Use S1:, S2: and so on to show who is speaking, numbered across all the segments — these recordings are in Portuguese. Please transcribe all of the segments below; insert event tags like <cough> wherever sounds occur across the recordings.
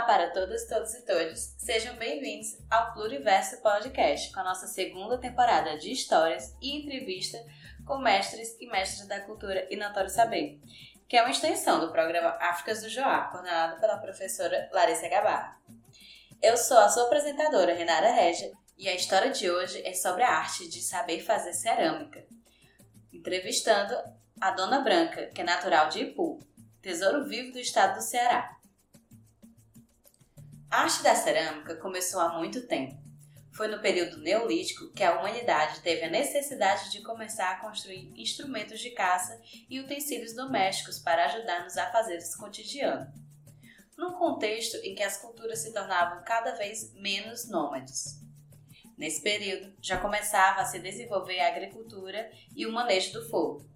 S1: Olá para todas, todos e todos. Sejam bem-vindos ao Pluriverso Podcast, com a nossa segunda temporada de histórias e entrevista com mestres e mestres da cultura e notório saber, que é uma extensão do programa Áfricas do Joá, coordenado pela professora Larissa Gabarra. Eu sou a sua apresentadora, Renata Regia, e a história de hoje é sobre a arte de saber fazer cerâmica. Entrevistando a Dona Branca, que é natural de Ipu, tesouro vivo do estado do Ceará. A arte da cerâmica começou há muito tempo. Foi no período neolítico que a humanidade teve a necessidade de começar a construir instrumentos de caça e utensílios domésticos para ajudar nos afazeres cotidianos. Num contexto em que as culturas se tornavam cada vez menos nômades. Nesse período, já começava a se desenvolver a agricultura e o manejo do fogo.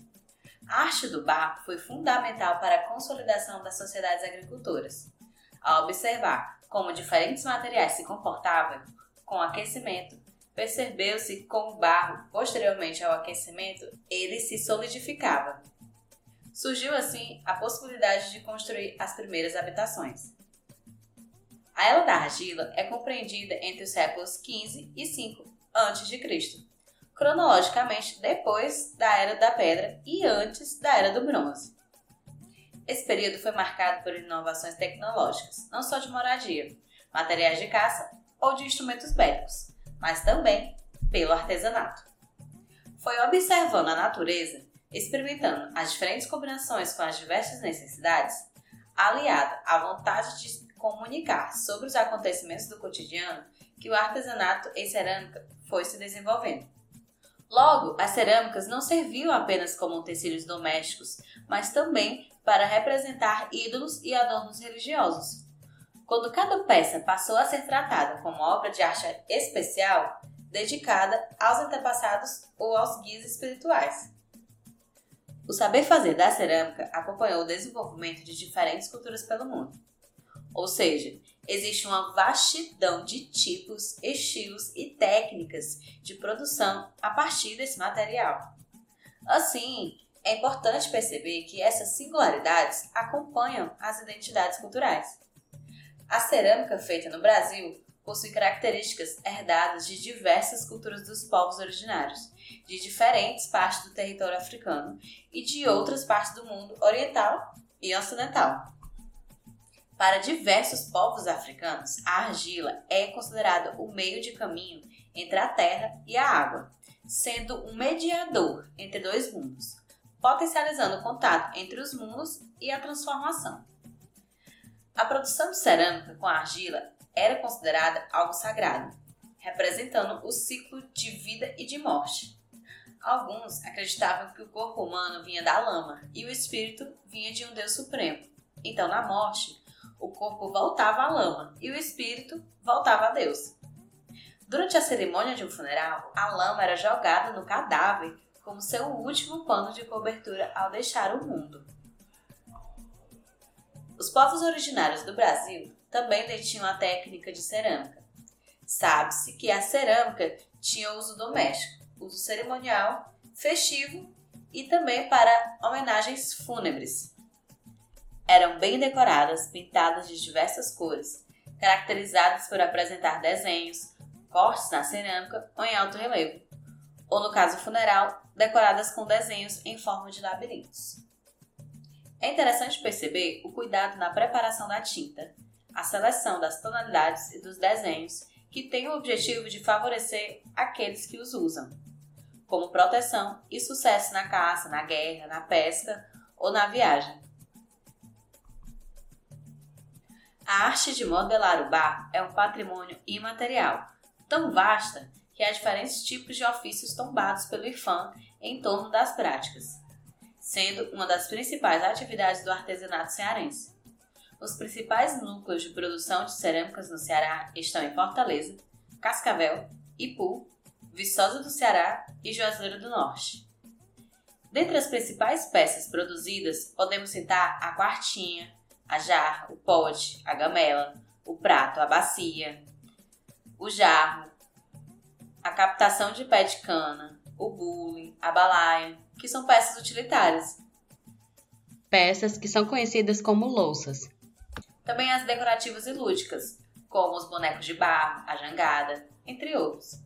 S1: A arte do barro foi fundamental para a consolidação das sociedades agricultoras. Ao observar como diferentes materiais se comportavam com aquecimento, percebeu-se com o barro, posteriormente ao aquecimento, ele se solidificava. Surgiu assim a possibilidade de construir as primeiras habitações. A Era da Argila é compreendida entre os séculos XV e V a.C., cronologicamente depois da Era da Pedra e antes da Era do Bronze. Esse período foi marcado por inovações tecnológicas, não só de moradia, materiais de caça ou de instrumentos bélicos, mas também pelo artesanato. Foi observando a natureza, experimentando as diferentes combinações com as diversas necessidades, aliada à vontade de comunicar sobre os acontecimentos do cotidiano, que o artesanato em cerâmica foi se desenvolvendo. Logo, as cerâmicas não serviam apenas como utensílios domésticos, mas também para representar ídolos e adornos religiosos. Quando cada peça passou a ser tratada como obra de arte especial, dedicada aos antepassados ou aos guias espirituais. O saber fazer da cerâmica acompanhou o desenvolvimento de diferentes culturas pelo mundo. Ou seja, existe uma vastidão de tipos, estilos e técnicas de produção a partir desse material. Assim, é importante perceber que essas singularidades acompanham as identidades culturais. A cerâmica feita no Brasil possui características herdadas de diversas culturas dos povos originários, de diferentes partes do território africano e de outras partes do mundo oriental e ocidental. Para diversos povos africanos, a argila é considerada o meio de caminho entre a terra e a água, sendo um mediador entre dois mundos, potencializando o contato entre os mundos e a transformação. A produção de cerâmica com argila era considerada algo sagrado, representando o ciclo de vida e de morte. Alguns acreditavam que o corpo humano vinha da lama e o espírito vinha de um Deus supremo. Então, na morte, o corpo voltava à lama e o espírito voltava a Deus. Durante a cerimônia de um funeral, a lama era jogada no cadáver como seu último pano de cobertura ao deixar o mundo. Os povos originários do Brasil também detinham a técnica de cerâmica. Sabe-se que a cerâmica tinha uso doméstico, uso cerimonial, festivo e também para homenagens fúnebres eram bem decoradas, pintadas de diversas cores, caracterizadas por apresentar desenhos, cortes na cerâmica ou em alto relevo, ou no caso funeral, decoradas com desenhos em forma de labirintos. É interessante perceber o cuidado na preparação da tinta, a seleção das tonalidades e dos desenhos que tem o objetivo de favorecer aqueles que os usam, como proteção e sucesso na caça, na guerra, na pesca ou na viagem. A arte de modelar o barro é um patrimônio imaterial, tão vasta que há diferentes tipos de ofícios tombados pelo IFAM em torno das práticas, sendo uma das principais atividades do artesanato cearense. Os principais núcleos de produção de cerâmicas no Ceará estão em Fortaleza, Cascavel, Ipu, Viçosa do Ceará e Juazeiro do Norte. Dentre as principais peças produzidas, podemos citar a quartinha, a jarra, o pote, a gamela, o prato, a bacia, o jarro, a captação de pé de cana, o bule, a balaia, que são peças utilitárias.
S2: Peças que são conhecidas como louças.
S1: Também as decorativas e lúdicas, como os bonecos de barro, a jangada, entre outros.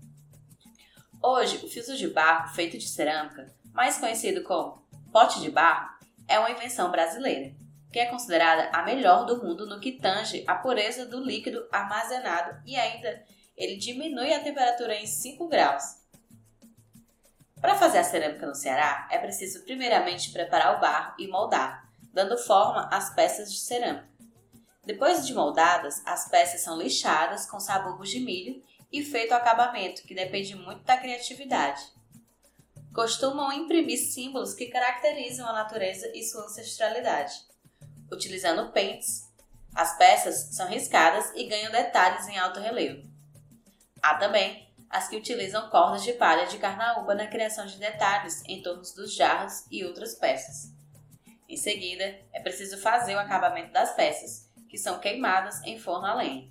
S1: Hoje, o fiso de barro feito de cerâmica, mais conhecido como pote de barro, é uma invenção brasileira, que é considerada a melhor do mundo no que tange a pureza do líquido armazenado e ainda ele diminui a temperatura em 5 graus. Para fazer a cerâmica no Ceará, é preciso primeiramente preparar o barro e moldar, dando forma às peças de cerâmica. Depois de moldadas, as peças são lixadas com sabugos de milho e feito o acabamento, que depende muito da criatividade. Costumam imprimir símbolos que caracterizam a natureza e sua ancestralidade. Utilizando pentes, as peças são riscadas e ganham detalhes em alto relevo. Há também as que utilizam cordas de palha de carnaúba na criação de detalhes em torno dos jarros e outras peças. Em seguida, é preciso fazer o acabamento das peças, que são queimadas em forno a lenha.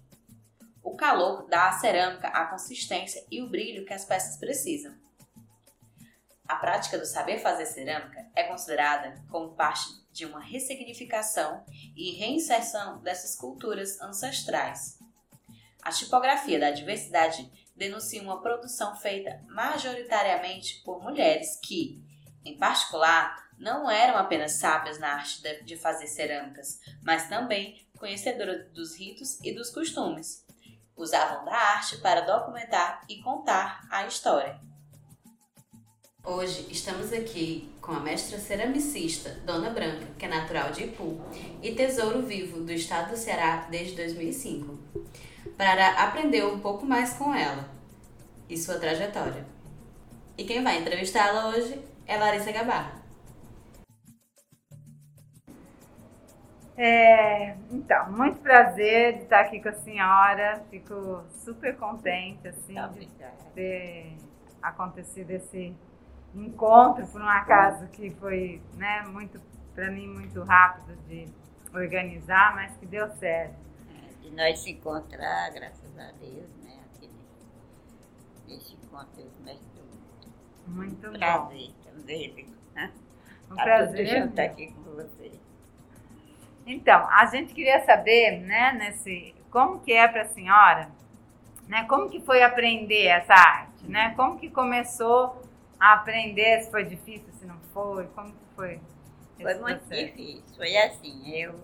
S1: O calor dá à cerâmica a consistência e o brilho que as peças precisam. A prática do saber fazer cerâmica é considerada como parte de uma ressignificação e reinserção dessas culturas ancestrais. A tipografia da diversidade denuncia uma produção feita majoritariamente por mulheres que, em particular, não eram apenas sábias na arte de fazer cerâmicas, mas também conhecedoras dos ritos e dos costumes, usavam da arte para documentar e contar a história. Hoje estamos aqui com a mestra ceramicista Dona Branca, que é natural de Ipu e tesouro vivo do estado do Ceará desde 2005, para aprender um pouco mais com ela e sua trajetória. E quem vai entrevistá-la hoje é Larissa Gabarra.
S2: É, então, muito prazer de estar aqui com a senhora. Fico super contente assim tá de ter acontecido esse encontro por um acaso que foi, né, muito para mim muito rápido de organizar, mas que deu certo.
S3: É, de nós se encontrar, graças a Deus, né, aqui nesse encontro eu
S2: muito, muito
S3: prazer bom. também. Né?
S2: Um tá prazer.
S3: estar aqui com você.
S2: Então, a gente queria saber, né, nesse, como que é para a senhora, né, como que foi aprender essa arte, né? Como que começou a aprender, se foi difícil, se não foi, como que foi?
S3: Foi muito processo? difícil, foi assim, eu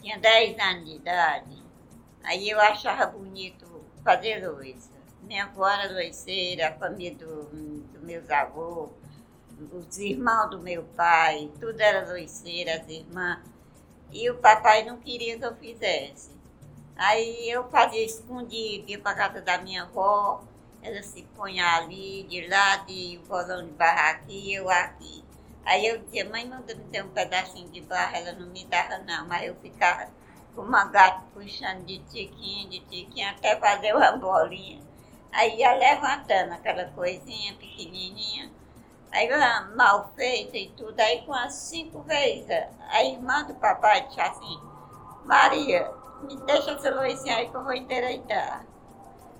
S3: tinha 10 anos de idade, aí eu achava bonito fazer louça. Minha avó era loiceira, a família dos do meus avós, os irmãos do meu pai, tudo era loiceira, as irmãs. E o papai não queria que eu fizesse. Aí eu fazia escondido, ia para casa da minha avó, ela se punha ali, de lá, de bolão de barra aqui, eu aqui. Aí eu dizia, mãe, manda me ter um pedacinho de barra, ela não me dava não, mas eu ficava uma gata puxando de tiquinho, de tiquinho, até fazer uma bolinha. Aí ia levantando aquela coisinha pequenininha, Aí mal feita e tudo, aí com as cinco vezes, a irmã do papai disse assim, Maria, me deixa essa luzinha aí que eu vou endireitar.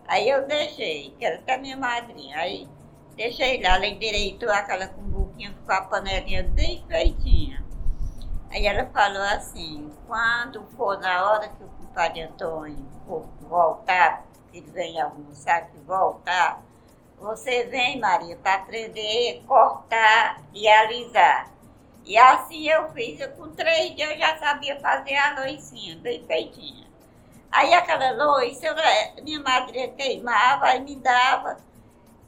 S3: Aí eu deixei, que era até minha madrinha, aí deixei lá, ela endireitou aquela cumbuquinha com a panelinha bem feitinha. Aí ela falou assim, quando for na hora que o compadre Antônio for voltar, que ele vem almoçar, que voltar, você vem, Maria, para aprender cortar e alisar. E assim eu fiz. Eu, com três dias eu já sabia fazer a loicinha, bem feitinha. Aí aquela loiça, eu, minha madrinha queimava e me dava.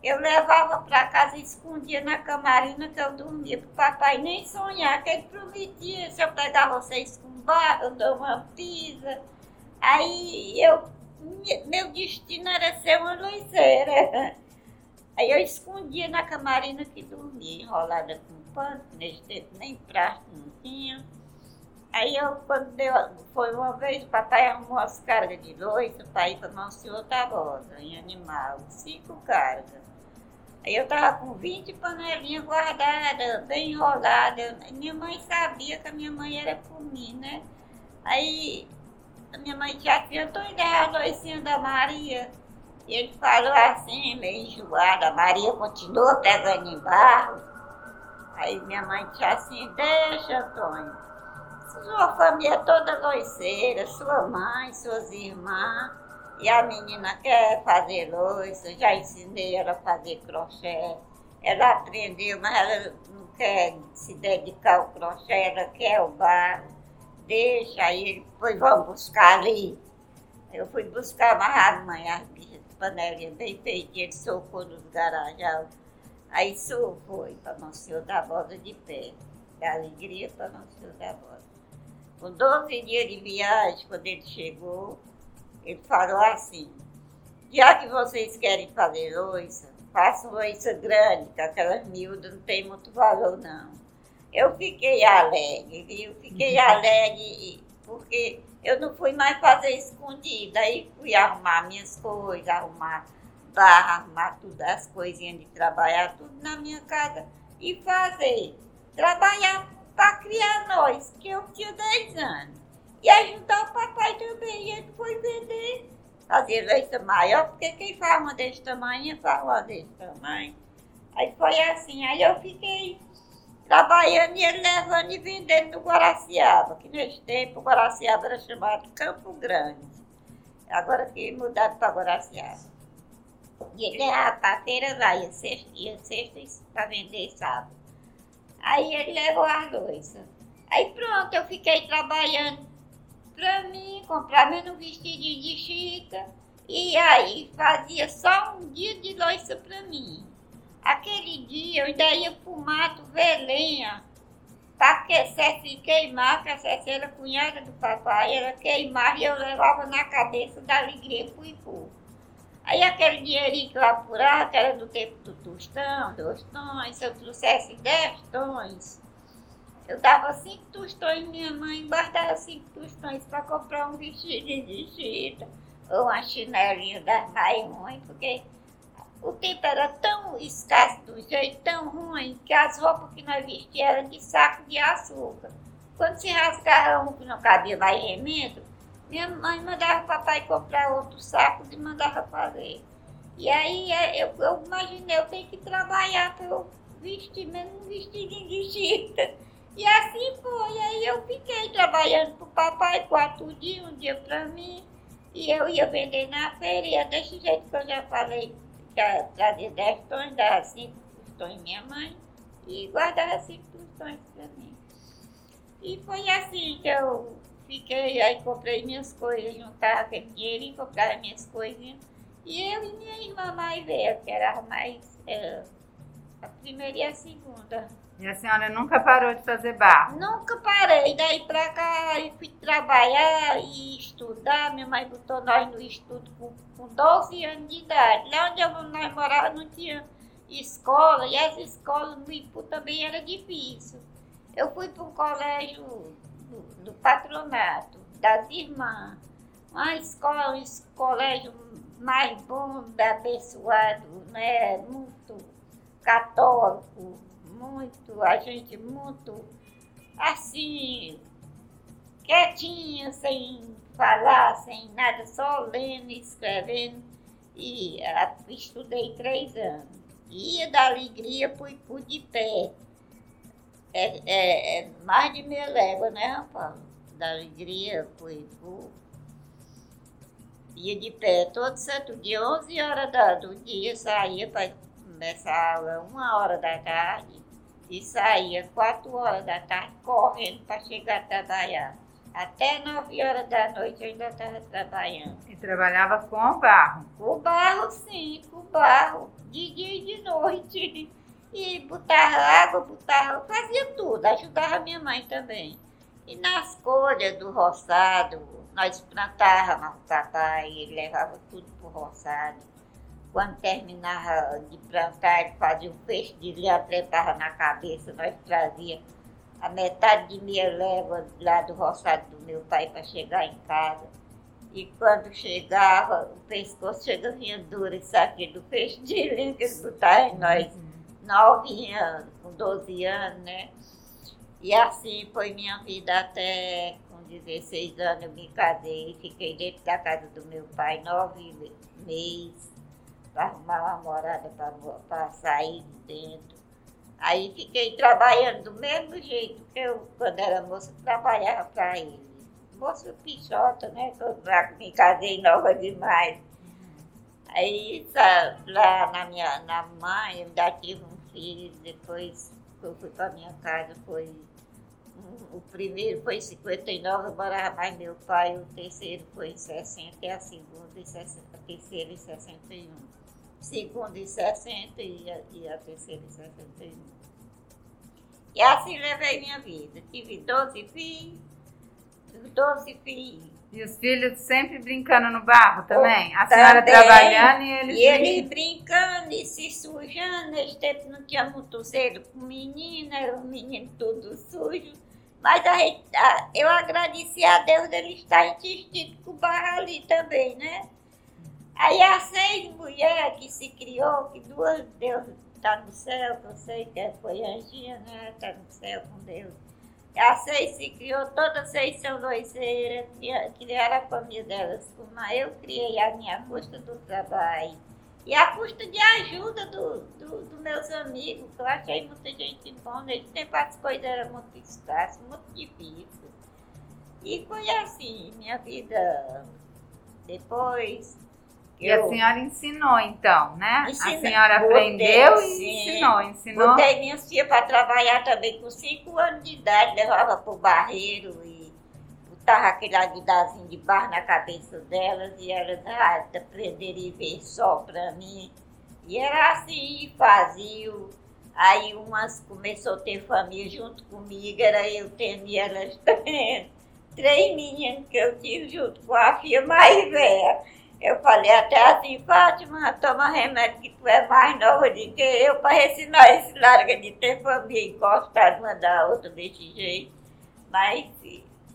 S3: Eu levava para casa e escondia na camarina que eu dormia, para o papai nem sonhar, que ele prometia, se eu pegar vocês com barro, eu dou uma pisa. Aí eu, meu destino era ser uma loiceira. <laughs> Aí eu escondia na camarina que dormia, enrolada com pano, nem prato não tinha. Aí eu, quando deu, foi uma vez, o papai arrumou as cargas de louça para ir para Monsenhor Tabosa, em animal, cinco cargas. Eu tava com 20 panelinhas guardadas, bem enroladas. Minha mãe sabia que a minha mãe era por mim, né? Aí a minha mãe já tinha toda a loicinha da Maria. E ele falou assim, meio enjoado, a Maria continua pegando em barro. Aí minha mãe disse assim, deixa, Antônio. Sua família toda loiceira, sua mãe, suas irmãs. E a menina quer fazer louça, já ensinei ela a fazer crochê. Ela aprendeu, mas ela não quer se dedicar ao crochê, ela quer o barro. Deixa aí, depois vamos buscar ali. Eu fui buscar amarrado amanhã, as panelinhas bem feitinhas, ele socou nos garajal. Aí foi para Nosso Senhor da Boda de pé. Da alegria para Nosso Senhor da Boda. Com 12 dias de viagem, quando ele chegou, ele falou assim, já que vocês querem fazer louça, façam louça grande, que aquelas miúdas não tem muito valor não. Eu fiquei alegre, viu? Fiquei uhum. alegre porque eu não fui mais fazer escondida. Aí fui arrumar minhas coisas, arrumar barra, arrumar tudo, as coisinhas de trabalhar, tudo na minha casa e fazer. Trabalhar para criar nós, que eu tinha 10 anos e ajudar o papai também. Ele foi vender, fazer leite maior, porque quem faz uma desse tamanho, faz uma desse tamanho. Aí foi assim, aí eu fiquei trabalhando e ele levando e vendendo no Guaraciaba, que nesse tempo o Guaraciaba era chamado Campo Grande. Agora que mudaram para Guaraciaba. E ele levava para a feira lá, ia sexta, ia sexta para vender sábado. Aí ele levou as louças. Aí pronto, eu fiquei trabalhando para mim, comprar meu vestidinho de chica. E aí fazia só um dia de louça para mim. Aquele dia eu ainda ia pro mato ver lenha para que Ceci queimar, que a Ceci era cunhada do papai, ela queimava e eu levava na cabeça da alegria pro Ipu. Aí aquele dinheirinho que eu apurava, que era do tempo do tostão, dois tons, se eu trouxesse dez tons, eu dava cinco tostões, minha mãe guardava cinco tostões para comprar um vestido de chita ou uma chinelinha mais ruins, porque o tempo era tão escasso do jeito, tão ruim, que as roupas que nós vestíamos eram de saco de açúcar. Quando se rasgava um que não cabia mais remendo, minha mãe mandava papai comprar outro saco e mandava fazer. E aí é, eu, eu imaginei, eu tenho que trabalhar para eu vestir mesmo um vestidinho de chita. E assim foi. Aí eu fiquei trabalhando pro papai quatro dias, um dia para mim. E eu ia vender na feira, desse jeito que eu já falei, trazia 10 tons, dava 5 tons minha mãe e guardava 5 tons para mim. E foi assim que eu fiquei, aí comprei minhas coisas, juntava aquele dinheiro e comprava minhas coisinhas. E eu e minha irmã mais velha, que era mais, é, a primeira e a segunda.
S2: E a senhora nunca parou de fazer barro?
S3: Nunca parei. Daí pra cá eu fui trabalhar e estudar. Minha mãe botou nós no estudo com, com 12 anos de idade. Lá onde eu, nós morávamos não tinha escola e as escolas no Ipu também era difícil. Eu fui para um colégio do, do, patronato, das irmãs. Uma escola, um colégio mais bom, abençoado, né? muito católico muito, a gente muito assim, quietinha, sem falar, sem nada, só lendo escrevendo. E a, estudei três anos. Ia da alegria, fui, fui de pé. É, é, é, mais de meia légua, né, rapaz? Da alegria, fui, fui. Ia de pé todo santo dia, 11 horas do dia, saía para começar a aula, uma hora da tarde e saía quatro horas da tarde correndo para chegar a trabalhar. Até nove horas da noite eu ainda estava trabalhando.
S2: E trabalhava com barro?
S3: Com barro, sim, com barro, de dia e de noite. <laughs> E botava água, botava, fazia tudo, ajudava minha mãe também. E nas colhas do roçado, nós plantávamos o papai, ele levava tudo para o roçado. Quando terminava de plantar, ele fazia um peixe de linha, trepava na cabeça, nós trazia a metade de meia légua lá do roçado do meu pai para chegar em casa. E quando chegava, o pescoço chegava vinha duro, isso aqui do peixe de linha que eles botavam em nós, nove anos, com 12 anos, né? E assim foi minha vida até com 16 anos eu me casei, fiquei dentro da casa do meu pai nove meses para arrumar uma morada para sair de dentro. Aí fiquei trabalhando do mesmo jeito que eu, quando era moça, trabalhava para ele. Moça pichota, né? Eu me casei nova demais. Aí tá, lá na minha na mãe, eu ainda tive um filho, depois eu fui para minha casa, foi o primeiro foi em 59, eu morava mais meu pai, o terceiro foi em 60 e a segunda em 60, a terceira em 61. Segunda em 60 e a, e a terceira em 61. E assim levei minha vida. Tive 12 filhos, 12 filhos.
S2: E os filhos sempre brincando no barro também? A senhora também, trabalhando e eles...
S3: E eles brincando e se sujando. Nesse tempo não tinha muito cedo com menina, era um menino todo sujo. Mas a, a, eu agradeci a Deus dele estar insistindo com o barro ali também, né? Aí as seis mulheres que se criou, que duas Deus está no céu, que eu sei que foi Anginha, né? Está no céu com Deus. As seis se criou, todas seis são doiceiras, criaram a família delas. Mas eu criei a minha custa do trabalho. E a custa de ajuda dos do, do meus amigos, que eu achei muita gente boa. Nesse tempo as coisas eram muito escassas, muito difíceis. E foi assim, minha vida. Depois.
S2: E eu... a senhora ensinou então, né? Ensina... A senhora aprendeu Botei, e sim. ensinou, ensinou.
S3: Botei minhas filhas para trabalhar também com 5 anos de idade, levava para o barreiro e botava aquele aguidazinho de barro na cabeça delas e elas ah, aprenderem a ver só para mim. E era assim, fazia. Aí umas começou a ter família junto comigo, era eu tendo e elas <laughs> tendo. Três meninas que eu tive junto com a filha mais velha. Eu falei até assim, Fátima, toma remédio que tu é mais nova do que eu, para ensinar esse larga de ter família e gostar de uma da outra desse jeito. Mas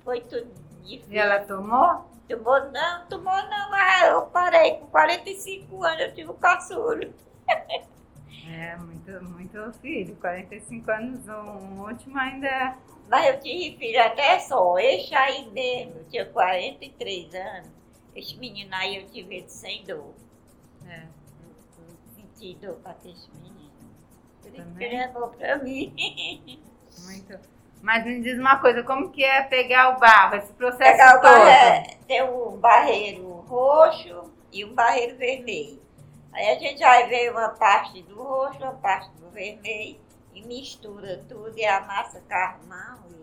S3: foi tudo
S2: difícil. E ela tomou?
S3: Tomou não, tomou não, mas eu parei com 45 anos, eu tive um caçulo.
S2: É, muito, muito filho, 45 anos, um último ainda.
S3: Mas eu tive filho até só, esse aí mesmo, eu tinha 43 anos. Esse menino aí eu tive ele sem dor. É. Senti dor para ter esse menino. Por isso que ele é bom para mim.
S2: Muito. Mas me diz uma coisa, como que é pegar o barro, esse processo
S3: pegar
S2: todo?
S3: O barro, é, tem um barreiro roxo e um barreiro vermelho. Aí a gente vai ver uma parte do roxo, uma parte do vermelho e mistura tudo e amassa carmão e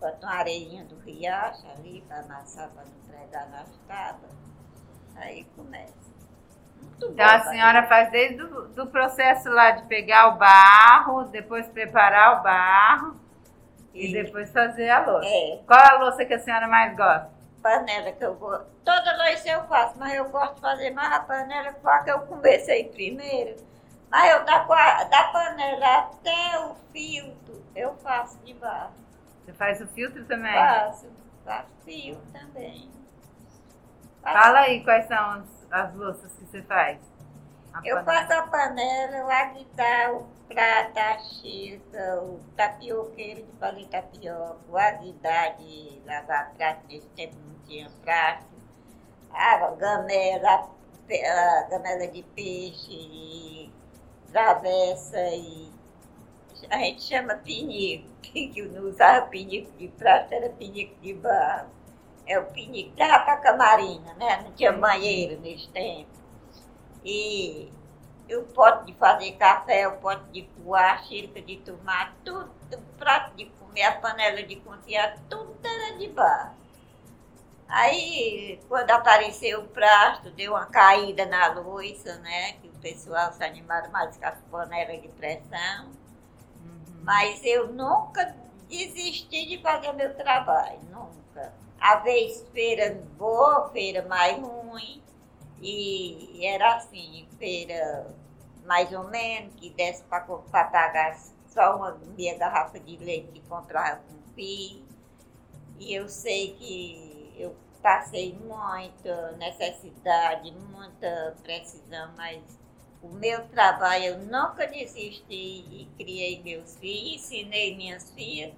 S3: bota uma areinha do riacho ali para amassar para não pregar nas tábuas. Aí começa.
S2: Muito então bom, a senhora faz desde o do processo lá de pegar o barro, depois preparar o barro e depois fazer a louça. É. Qual a louça que a senhora mais gosta?
S3: Panela que eu gosto. Toda louça eu faço, mas eu gosto de fazer mais a panela com a que eu comecei primeiro. Mas eu da, da panela até o filtro, eu faço de barro.
S2: Você faz o filtro também?
S3: Faço, faço fio também.
S2: Faço. Fala aí quais são as, as louças que você faz.
S3: A eu panela. faço a panela, o aguitar, o prata, a xícara, o tapioqueiro de fazer tapioca, o aguidar de lavar prato, nesse tempo não tinha prato, a gamela, a gamela de peixe, travessa e a gente chama pinico, <laughs> que não usava pinico de prata, era pinico de barro. É o pinico, dava para camarina, né? Não tinha banheiro nesse tempo. E o pote de fazer café, o pote de coar, a xícara de tomar, tudo, o prato de comer, a panela de cozinhar, tudo era de barro. Aí, quando apareceu o prato, deu uma caída na louça, né? Que o pessoal se animaram mais com as panelas de pressão. Mas eu nunca desisti de fazer meu trabalho, nunca. A vez feira boa, feira mais ruim. E era assim, feira mais ou menos, que desse para pagar só uma meia garrafa de leite que comprava com filho. E eu sei que eu passei muita necessidade, muita precisão, mas o meu trabalho eu nunca desisti e criei meus filhos, ensinei minhas filhas.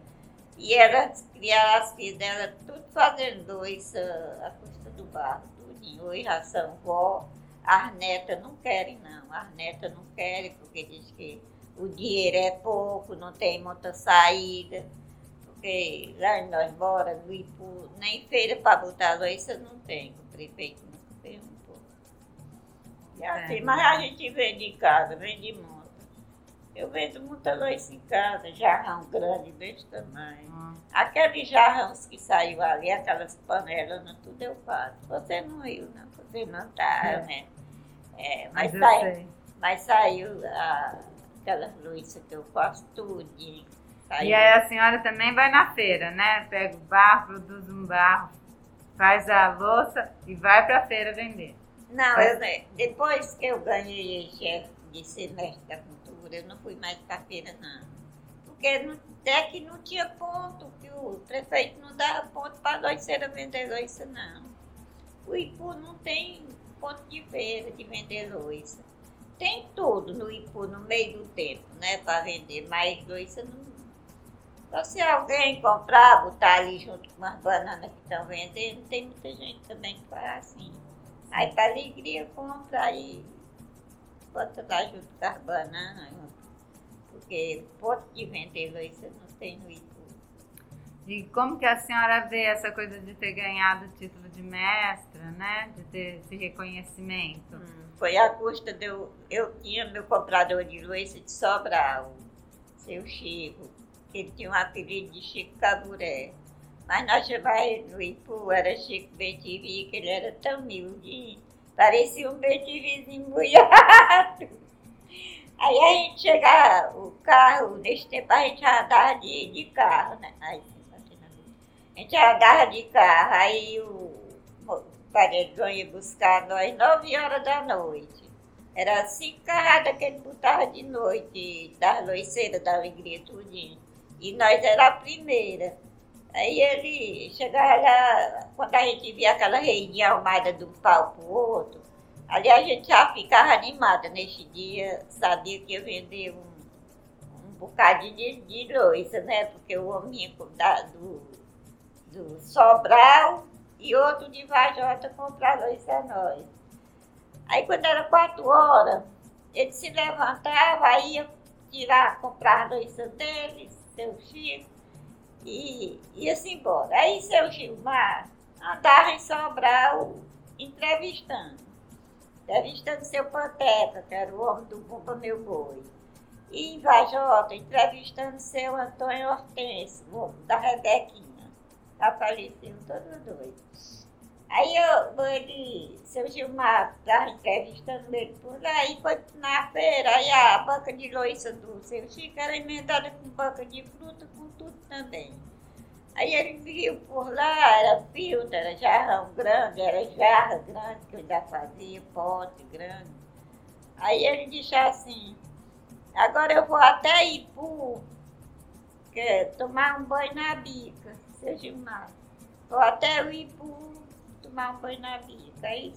S3: E elas criaram as filhas dela tudo fazendo dois a, a custa do barro tudinho. Hoje já são vó. As netas não querem, não. As netas não querem, porque diz que o dinheiro é pouco, não tem muita saída. Porque lá nós moramos, nem feira para botar louça não tem, o prefeito. E assim, é. mas a gente vende em casa, vende muito. Eu vendo muita louça em casa, jarrão grande desse tamanho. Hum. Aqueles jarrões que saiu ali, aquelas panelas, tudo eu faço. Você não viu, não, você não tá, é. né? É, mas, mas, saiu, mas saiu a, aquelas louças que eu faço tudo.
S2: Saiu. E aí a senhora também vai na feira, né? Pega o barro, produz um barro, faz a louça e vai para a feira vender.
S3: Não, eu, depois que eu ganhei chefe de semestre da eu não fui mais para feira, não. Porque não, até que não tinha ponto, que o prefeito não dava ponto para nós ser vender loiça, não. O Ipu não tem ponto de feira de vender loiça. Tem tudo no Ipu no meio do tempo, né, para vender, mas loiça não. Só se alguém comprar, botar ali junto com as bananas que estão vendendo, tem muita gente também que faz assim. Aí para alegria compra aí bota lá junto com as bananas, porque ponto de vender isso não tem no Itu.
S2: E como que a senhora vê essa coisa de ter ganhado o título de mestra, né? De ter esse reconhecimento? Hum,
S3: foi a custa de eu... Eu tinha meu comprador de luz de Sobral, seu Chico, que ele tinha um apelido de Chico Caburé. Mas nós chamávamos no Ipu, era Chico Betivi, que ele era tão humilde Parecia um betivizinho molhado. Aí a gente chegava, o carro, nesse tempo a gente andava de, de carro, né? Aí, a gente andava de carro, aí o, paredão ia buscar nós nove horas da noite. Era cinco carradas que ele botava de noite, das loiceiras da alegria tudinho. E nós era a primeira. Aí ele chegava lá, quando a gente via aquela reininha arrumada de um pau pro outro, ali a gente já ficava animada nesse dia, sabia que ia vender um, um bocadinho de, de louça, né? Porque o homem da, do, do Sobral e outro de Vajota comprar louça a nós. Aí quando era quatro horas, ele se levantava, ia tirar, comprar a louça dele, seu Chico, e ia-se embora. Aí seu Gilmar andava em Sobral entrevistando. Entrevistando seu Panteca, que era o homem do Bumba Meu Boi. E em Vajota, entrevistando seu Antônio Hortense, o homem da Rebequinha. Já faleciam todos dois. Aí eu, ele, seu Gilmar estava entrevistando ele por e foi na feira, aí a banca de loiça do seu Chico era emendada com banca de fruta, com tudo também. Aí ele viu por lá, era filtro, era jarrão grande, era jarra grande, que eu já fazia, pote grande. Aí ele disse assim, agora eu vou até Ipu, que, tomar um banho na bica, seu Gilmar. Vou até o Ipu um banho na bica. Aí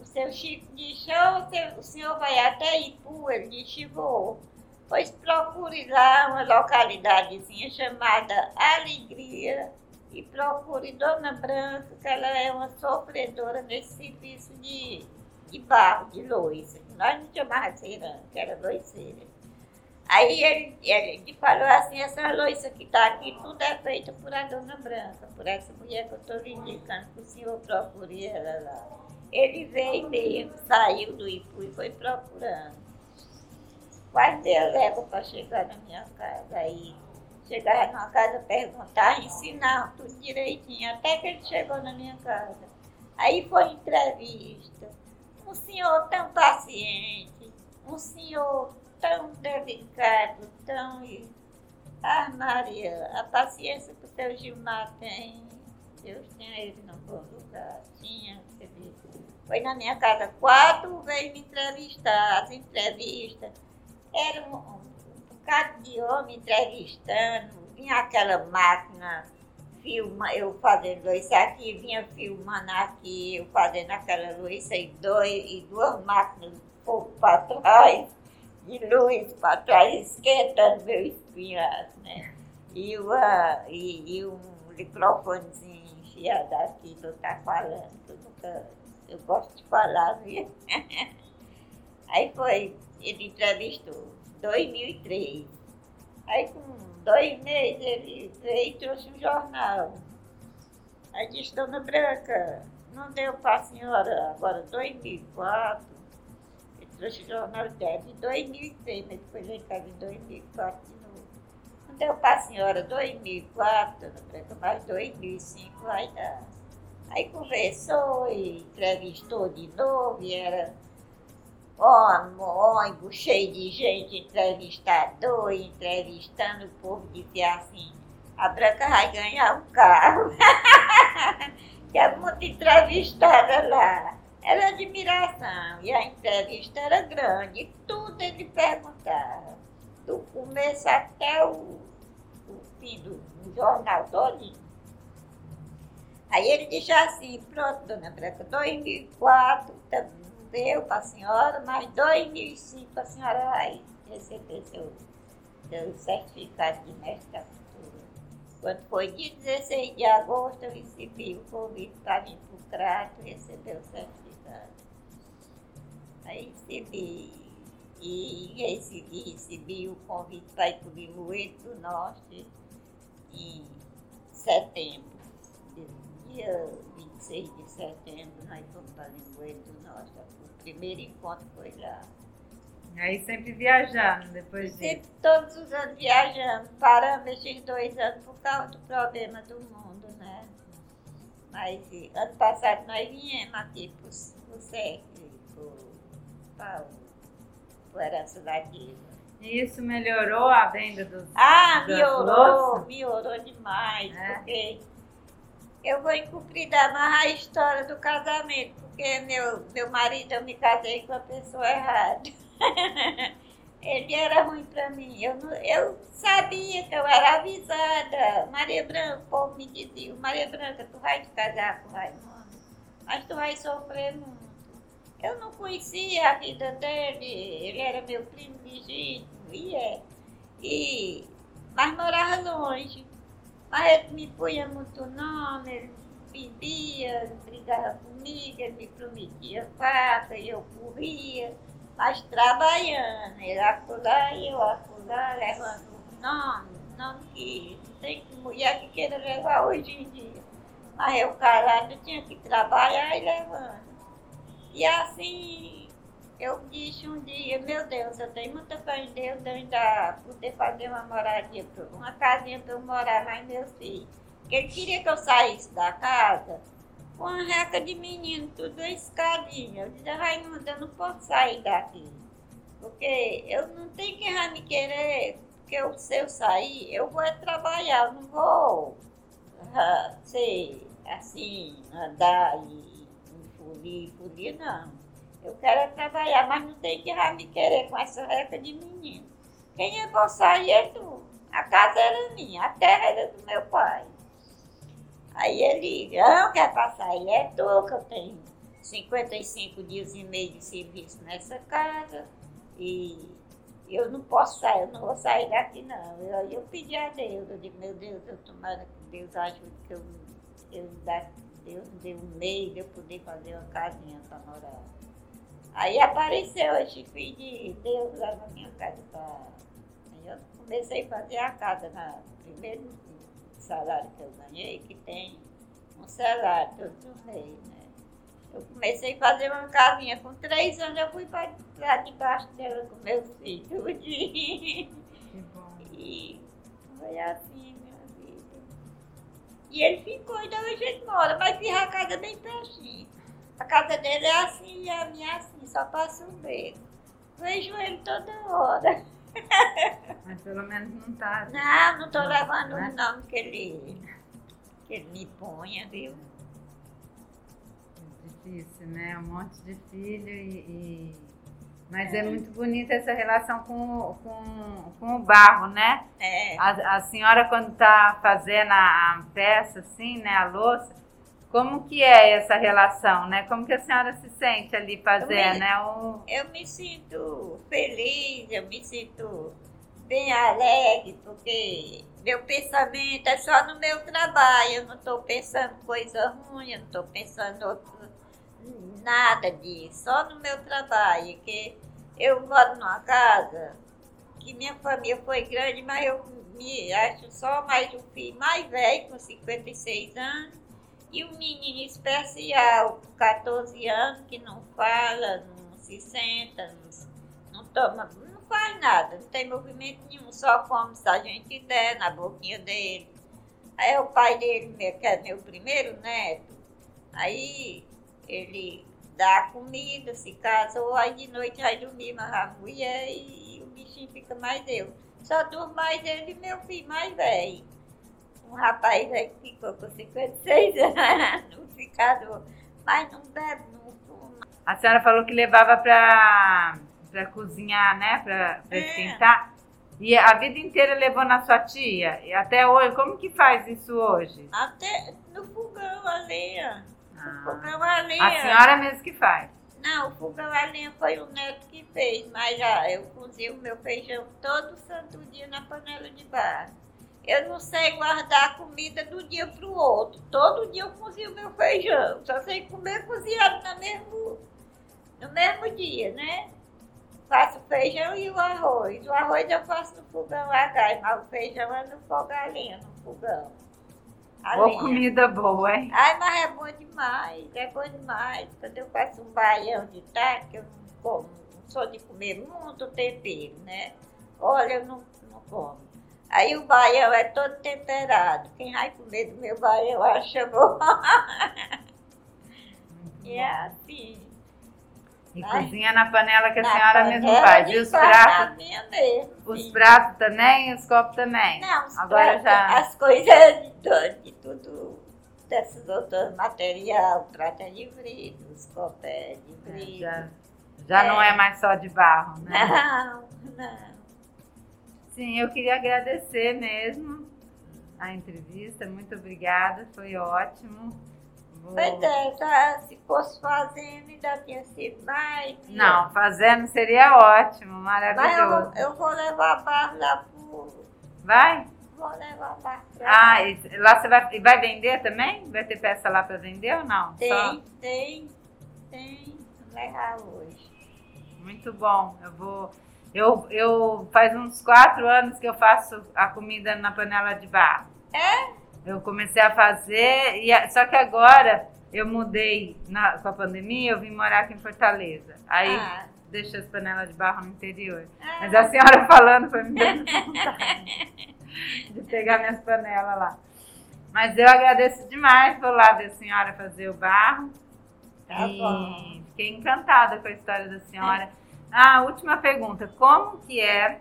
S3: o seu Chico disse, oh, o senhor vai até Ipu? Ele disse, vou. Pois procure lá uma localidadezinha chamada Alegria e procure Dona Branca, que ela é uma sofredora nesse serviço de, de barro, de loiça. Nós não chamávamos cerâmica, era loiceira. Aí ele, ele falou assim, essa loiça que está aqui, tudo é feita por a Dona Branca, por essa mulher que eu estou lhe indicando que o senhor procure ela lá. Ele veio mesmo, saiu do Ipu e foi procurando. Quase deu leva para chegar na minha casa. Aí chegava na casa, perguntar, ensinar tudo direitinho, até que ele chegou na minha casa. Aí foi entrevista. Um senhor tão paciente, um senhor tão delicado, tão. Ah, Maria, a paciência que o teu Gilmar tem, Deus tinha ele no bom lugar. Tinha, Foi na minha casa quatro vezes me entrevistar, as entrevistas era um, um bocado de homem entrevistando, vinha aquela máquina filma, eu fazendo isso aqui, vinha filmando aqui, eu fazendo aquela luz, e, dois, e duas máquinas de fogo para trás, de luz para trás, esquentando meu espinhaço, né? E, uma, e, e um microfonezinho enfiado aqui eu estar falando, eu, nunca, eu gosto de falar, viu? <laughs> Aí foi ele entrevistou. 2003. Aí com dois meses ele veio e trouxe um jornal. Aí disse, Dona Branca, não deu para a senhora agora 2004. Ele trouxe o jornal de 2003, mas depois ele estava em 2004 de novo. Não deu para a senhora 2004, Dona Branca, mas 2005 vai dar. Aí conversou e entrevistou de novo e era ônibus cheio de gente, entrevistador, entrevistando o povo, dizia assim, a Branca vai ganhar um carro. que é muito entrevistada lá. Era admiração, e a entrevista era grande, tudo ele perguntava, do começo até o, o fim do, jornal todinho. Aí ele disse assim, pronto, dona Branca, 2004, deu para a senhora, mas 2005 a senhora vai receber seu, seu certificado de mestre da cultura. Quando foi dia 16 de agosto, eu recebi o convite para vir para o Crato receber o certificado. Aí recebi, e recebi, recebi o convite para ir para o Limoeiro do Norte em setembro, dia 26 de setembro, nós fomos para Limoeiro do Norte primeiro encontro foi lá.
S2: Aí sempre viajando depois disso?
S3: Sempre, todos os anos viajando. Paramos esses dois anos por causa do problema do mundo, né? Mas ano passado nós viemos aqui para o SEC, da
S2: isso melhorou a venda dos
S3: Ah, melhorou, melhorou demais, é. porque eu vou encobrir da a história do casamento porque meu, meu marido, eu me casei com a pessoa errada. <laughs> Ele era ruim para mim. Eu, não, eu sabia que eu era avisada. Maria Branca, o povo me dizia, Maria Branca, tu vai te casar com o Raimundo, mas tu vai sofrer muito. Eu não conhecia a vida dele, ele era meu primo legítimo, e é. E, mas morava longe. Mas ele me punha muito nome, ele bebia, brigava comigo, ele me prometia faca, e eu corria, mas trabalhando, ele acolá e eu acolá, levando o nome, nome que não tem que mulher que queira levar hoje em dia. Mas eu calado tinha que trabalhar e levando. E assim eu disse um dia, meu Deus, eu tenho muita fé em Deus de ainda poder fazer uma moradia, uma casinha para eu morar mais meus filhos. Ele queria que eu saísse da casa com uma reca de menino, tudo escadinha. Eu disse, Raimundo, eu não posso sair daqui. Porque eu não tenho quem vai me querer. Porque eu, se eu sair, eu vou trabalhar, eu não vou uh, <laughs> ser assim, andar e folir, folir, não. Eu quero é trabalhar, mas não tem vai me querer com essa reca de menino. Quem é vou sair tu. A casa era minha, a terra era do meu pai. Aí ele, não quer passar, ele é tu que eu tenho 55 dias e meio de serviço nessa casa e eu não posso sair, eu não vou sair daqui não. Eu, eu pedi a Deus, eu digo, meu Deus, eu tomara que Deus ajude que eu, eu Deus um meio de eu poder fazer uma casinha para morar. Aí apareceu esse filho de Deus lá na minha casa para. Aí eu comecei a fazer a casa na primeiro salário que eu ganhei, que tem um salário todo mês, né? Eu comecei a fazer uma casinha com três anos, eu fui para lá debaixo dela com meus filhos. <laughs> Que bom. E foi assim. E ele ficou, então a gente mora, mas a casa bem pertinho. A casa dele é assim e a minha é assim, só passa um beco. Vejo ele toda hora.
S2: Mas pelo menos não tá.
S3: Não, não tô não, levando né? o nome que ele, que ele me ponha, viu?
S2: É difícil, né? Um monte de filho e. e... Mas é. é. muito bonita essa relação com, com, com o barro, né?
S3: É.
S2: A, a senhora, quando está fazendo a, a peça, assim, né? A louça, como que é essa relação, né? Como que a senhora se sente ali fazendo, eu me, né? O...
S3: Eu me sinto feliz, eu me sinto bem alegre, porque meu pensamento é só no meu trabalho, eu não estou pensando coisa ruim, eu não estou pensando outro, nada disso, só no meu trabalho, que eu moro numa casa que minha família foi grande, mas eu me acho só mais um filho mais velho, com 56 anos, e um menino especial, com 14 anos, que não fala, não se senta, não, não toma, não faz nada, não tem movimento nenhum, só come se a gente der na boquinha dele. Aí o pai dele, que é meu primeiro neto, aí ele dá comida, se casou, aí de noite vai dormir mais a mulher e, e o bichinho fica mais eu. Só durmo mais ele e meu filho mais velho. Um rapaz aí que ficou com 56 <laughs> anos, no ficador, mas não bebe, não fuma.
S2: A senhora falou que levava para para cozinhar, né? Para é. esquentar. E a vida inteira levou na sua tia? E até hoje, como que faz isso hoje?
S3: Até no fogão a lenha.
S2: Ah, o fogão a lenha. A senhora mesmo que faz?
S3: Não, o fogão a lenha foi o neto que fez, mas já eu cozinho meu feijão todo santo dia na panela de barro. Eu não sei guardar comida do dia para o outro. Todo dia eu cozinho meu feijão. Só sei comer cozinhado no mesmo, no mesmo dia, né? faço feijão e o arroz. O arroz eu faço no fogão a gás, mas o feijão é no fogo a lenha, no fogão.
S2: A boa comida boa, hein?
S3: Ai, mas demais, é bom demais. Quando eu faço um baião de tarde, eu não como, não sou de comer muito tempero, né? Olha, eu não, não como. Aí o baião é todo temperado. Quem vai comer do meu baião acha bom. <laughs> e é assim.
S2: E cozinha na panela que a senhora mesmo faz. E os pratos?
S3: Mesmo,
S2: os pratos também? Os copos também?
S3: Não, os Agora pratos, já... as coisas <laughs> de, de tudo, desses outros material, prato é de vidro, os copos é de é, vidro.
S2: Já, já é. não é mais só de barro,
S3: né? <laughs> Não, não.
S2: Sim, eu queria agradecer mesmo a entrevista. Muito obrigada, foi ótimo.
S3: Pois é, tá, se fosse fazendo ainda tinha sido mais.
S2: Não, fazendo seria ótimo, maravilhoso.
S3: Mas eu, eu vou levar a barra lá pro.
S2: Vai?
S3: Vou levar a barra
S2: Ah, lá você vai, vai vender também? Vai ter peça lá para vender ou não?
S3: Tem, Só? tem, tem. Levar hoje.
S2: Muito bom. Eu vou. Eu, eu faz uns quatro anos que eu faço a comida na panela de barro.
S3: É?
S2: Eu comecei a fazer, e só que agora eu mudei na, com a pandemia, eu vim morar aqui em Fortaleza. Aí ah. deixei as panelas de barro no interior. Ah. Mas a senhora <laughs> falando foi me dando vontade de pegar minhas panelas lá. Mas eu agradeço demais, vou lá ver a senhora fazer o barro.
S3: Tá e bom.
S2: fiquei encantada com a história da senhora. Ah, última pergunta. Como que é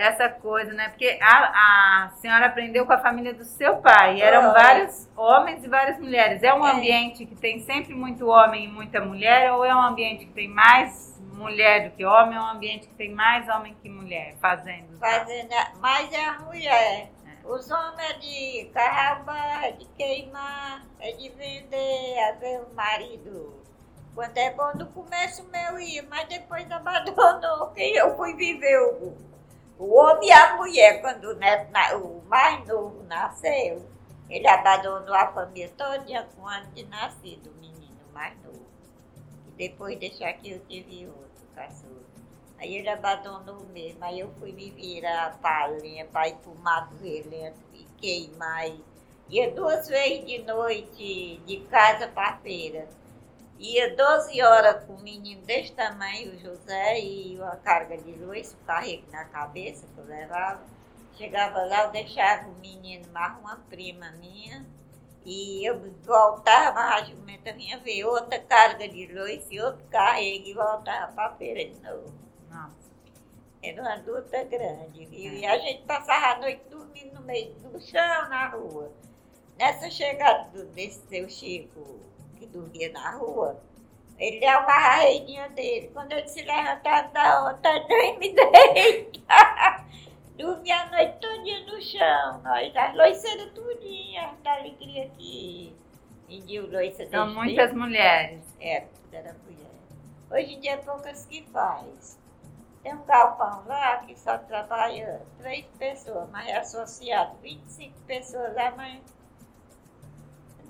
S2: essa coisa, né? Porque a, a senhora aprendeu com a família do seu pai. Eram oh. vários homens e várias mulheres. É um é. ambiente que tem sempre muito homem e muita mulher, ou é um ambiente que tem mais mulher do que homem, ou é um ambiente que tem mais homem que mulher fazendo?
S3: Fazendo, mas é a mulher. É. Os homens é de carrabar, é de queimar, é de vender, é ver o marido. Quando é bom no começo meu ia, mas depois abandonou, que eu fui viver o o homem e a mulher, quando o, neto, o mais novo nasceu, ele abandonou a família toda com um ano de nascido, o menino mais novo. E depois deixar que eu tive outro cachorro. Aí ele abandonou mesmo, aí eu fui me virar para lenha, para ir para o mato relento e queimar. Ia duas vezes de noite de casa para feira. Ia 12 horas com um menino desse tamanho, o José, e uma carga de luz, o carrego na cabeça que eu levava. Chegava lá, eu deixava o menino mais uma prima minha, e eu voltava, a jumenta vinha ver outra carga de luz e outro carrego e voltava para a feira de novo. Nossa. Era uma luta grande, viu? E a gente passava a noite dormindo no meio do chão, na rua. Nessa chegada desse seu Chico que dormia na rua, ele amarra a reininha dele. Quando ele se levantava da outra, <laughs> nem me deita. Dormia a noite todinha no chão. Nós, as loiceiras tudinhas, da alegria que vendiam loiça
S2: São muitas mulheres.
S3: É, era mulher. Hoje em dia é poucas que faz. Tem um galpão lá que só trabalha três pessoas, mas é associado 25 pessoas lá, mas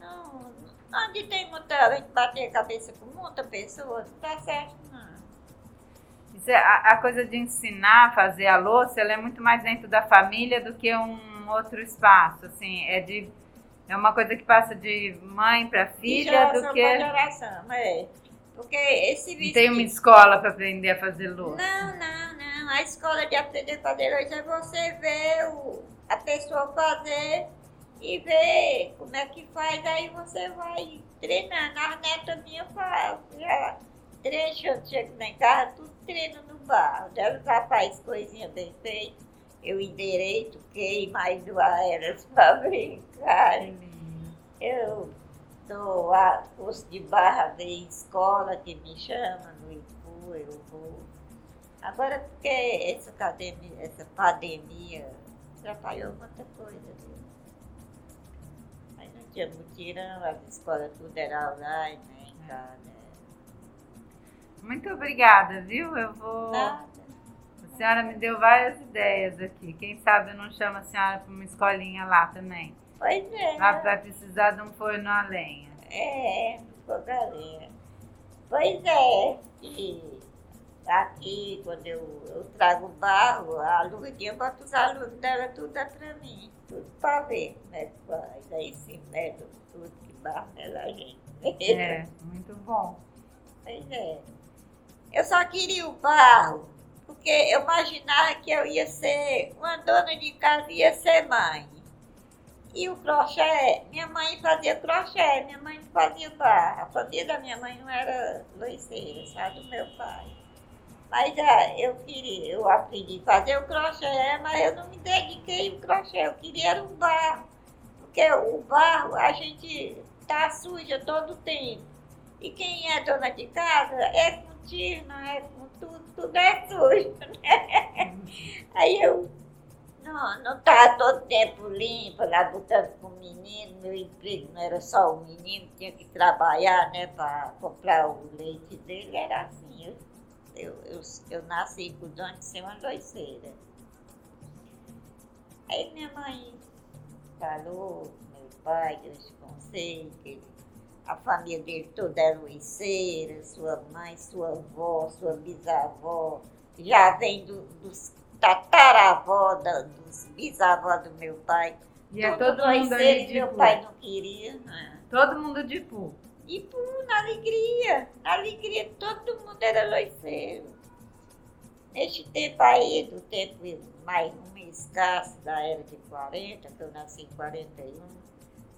S3: não, Onde tem muita gente bater a cabeça com muita pessoa, não dá certo, não.
S2: a, a, coisa de ensinar a fazer a louça, ela é muito mais dentro da família do que um outro espaço, assim, é de é uma coisa que passa de mãe para filha do que
S3: geração, é. Porque esse
S2: vestido... Tem uma escola para aprender a fazer louça.
S3: Não, não, não. A escola de aprender a fazer louça é você ver o, a pessoa fazer e ver como é que faz, aí você vai treinando. A neta minha faz, já treina, eu chego lá em casa, tudo treino no barro. Já faz coisinha bem feita. Eu endereito, queimo a elas para brincar. Eu dou a curso de barra de escola que me chama no IPU, eu vou. Agora porque essa academia, essa pandemia atrapalhou muita coisa. Tinha mutirão, as escolas tudo era online, né? Né?
S2: Muito obrigada, viu? Eu vou.
S3: Nada.
S2: A senhora me deu várias ideias aqui. Quem sabe eu não chamo a senhora para uma escolinha lá também.
S3: Pois é.
S2: Ela vai precisar de um forno a lenha.
S3: É, fogo a lenha. Pois é. E aqui, quando eu, eu trago barro, a Lurinha bota os alunos dela tudo para mim. Tudo para ver como é que faz. Aí se mete tudo que barro nela a gente.
S2: É, <laughs> muito bom.
S3: Pois é. Eu só queria o barro, porque eu imaginava que eu ia ser uma dona de casa, ia ser mãe. E o crochê, minha mãe fazia crochê, minha mãe fazia barra. A família da minha mãe não era loiceira, sabe, do meu pai. Mas é, eu queria, eu aprendi a fazer o crochê, mas eu não me dediquei ao crochê, eu queria era o barro. Porque o barro a gente tá suja todo o tempo. E quem é dona de casa é com tiro, não é com tudo, tudo é sujo, né? Aí eu não, não estava todo tempo limpa, lá botando com o menino, meu emprego não era só o menino, tinha que trabalhar, né, para comprar o leite dele, era assim. Eu, eu, eu, nasci com o dono de ser uma doiceira. Aí minha mãe falou, meu pai deu esse conselho, que a família dele toda era doiceira, sua mãe, sua avó, sua bisavó, já vem do, dos tataravó da, dos bisavós do meu pai.
S2: E é todo mundo de
S3: meu pai não queria. Né?
S2: Todo mundo de Ipu.
S3: Ipu, na alegria. Na alegria, todo mundo era loiceiro. Neste tempo aí, do tempo mais um escasso da era de 40, que eu nasci em 41,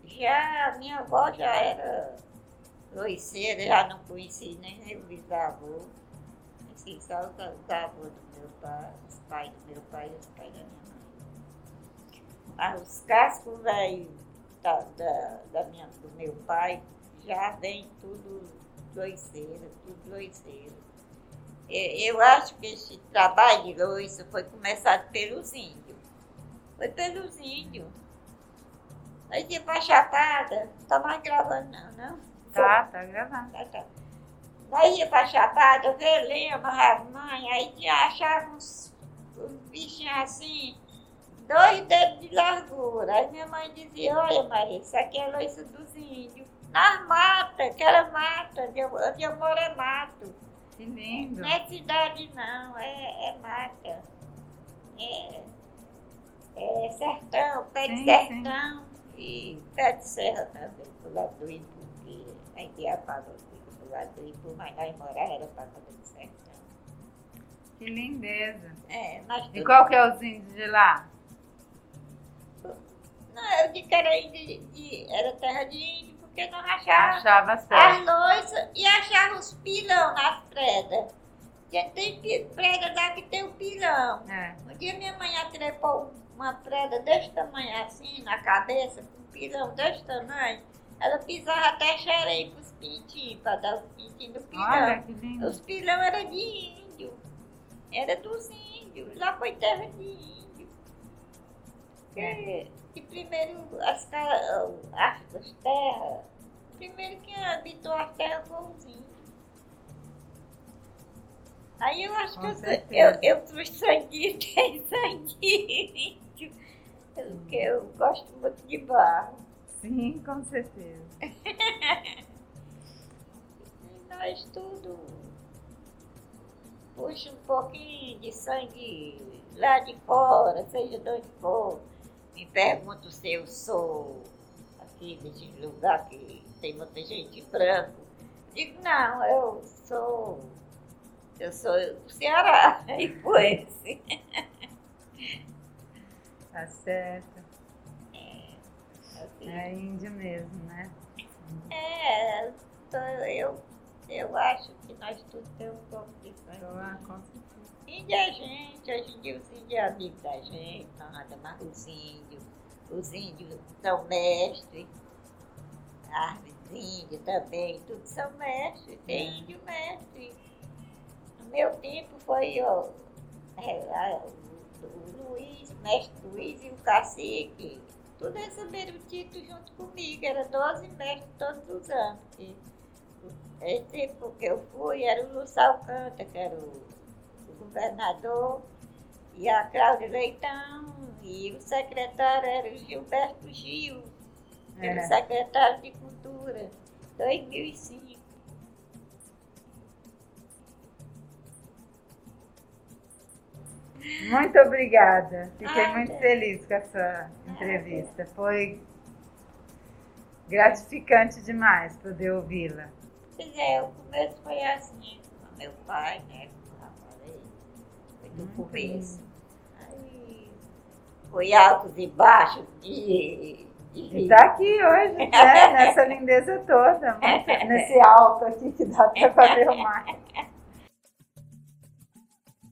S3: já minha avó já era loiceira, já não conheci nem meu bisavô. Assim, só os avós do meu pai pai do meu pai e os pais da minha mãe. Mas os cascos velhos da, da, da minha, do meu pai já vem tudo loiceira, tudo loiceira. Eu acho que esse trabalho de loiça foi começado pelos índios. Foi pelos índios. Aí ia pra Chapada, não tá mais gravando não, não?
S2: Tá, tá gravando. Tá,
S3: tá. Nós ia pra Chapada, ver lembra, a mãe, aí achava uns os bichinhos assim, dois dedos de largura. Aí minha mãe dizia, olha Maria, isso aqui é loiça dos índios. Nas matas, aquela mata, onde eu, onde eu moro é mato.
S2: Que lindo.
S3: Não é cidade não, é, é mata. É, é sertão, pé de sim, sertão sim. e pé de serra também, do lado do Ipu, que a gente ia para do lado do Ipu, mas nós morávamos era para do sertão.
S2: Que lindeza.
S3: É, mas
S2: E qual que é os índios de lá?
S3: Não, eu disse que era, índio de, era terra de índio, porque não achava,
S2: achava
S3: as loiças e achava os pilão nas predas. Tem preda lá que tem o pilão.
S2: É.
S3: Um dia minha mãe atrepou uma preda desse tamanho assim, na cabeça, com um pilão desse tamanho. Ela pisava até xerei para os pintinhos, para dar os pintinhos do pilão.
S2: Olha, que lindo.
S3: Os pilão eram de índio era dos índios, lá foi terra de índio. É. E primeiro as, as, as terras, primeiro quem habitou a terra foi. Aí eu acho Com que eu, eu, eu trouxe sangue, <laughs> tem sangue índio, porque eu gosto muito de barro.
S2: Sim, com certeza. <laughs>
S3: e nós tudo puxa um pouquinho de sangue lá de fora, seja de onde for. Me pergunto se eu sou aqui desse lugar que tem muita gente branca. Digo, não, eu sou. Eu sou do Ceará. <laughs> E foi assim.
S2: Tá certo.
S3: É, assim.
S2: É índio mesmo, né?
S3: É, eu, eu acho que nós todos temos um pouco de sangue.
S2: Certeza.
S3: Índio é gente, hoje em dia os índios é amigo da gente, nada mais os índios. Os índios são mestres, árvores índias também, tudo são mestres, tem índio mestre. No meu tempo foi ó, é, a- o, Luiz, o mestre Luiz e o cacique. Tudo receberam o título junto comigo, era 12 mestres todos os anos. Esse tempo que eu fui era o Lúcio Alcântara, que era o, o governador, e a Cláudia Leitão, e o secretário era o Gilberto Gil, que era o
S2: É.
S3: secretário de Cultura, 2005.
S2: Muito obrigada. Fiquei muito feliz com essa entrevista. Foi gratificante demais poder ouvi-la.
S3: Pois é, o começo foi assim, com meu pai, né, foi do
S2: Muito
S3: começo. Aí foi altos e baixos de,
S2: E está aqui hoje, né, nessa lindeza toda, <laughs> nesse alto aqui que dá para ver o mar.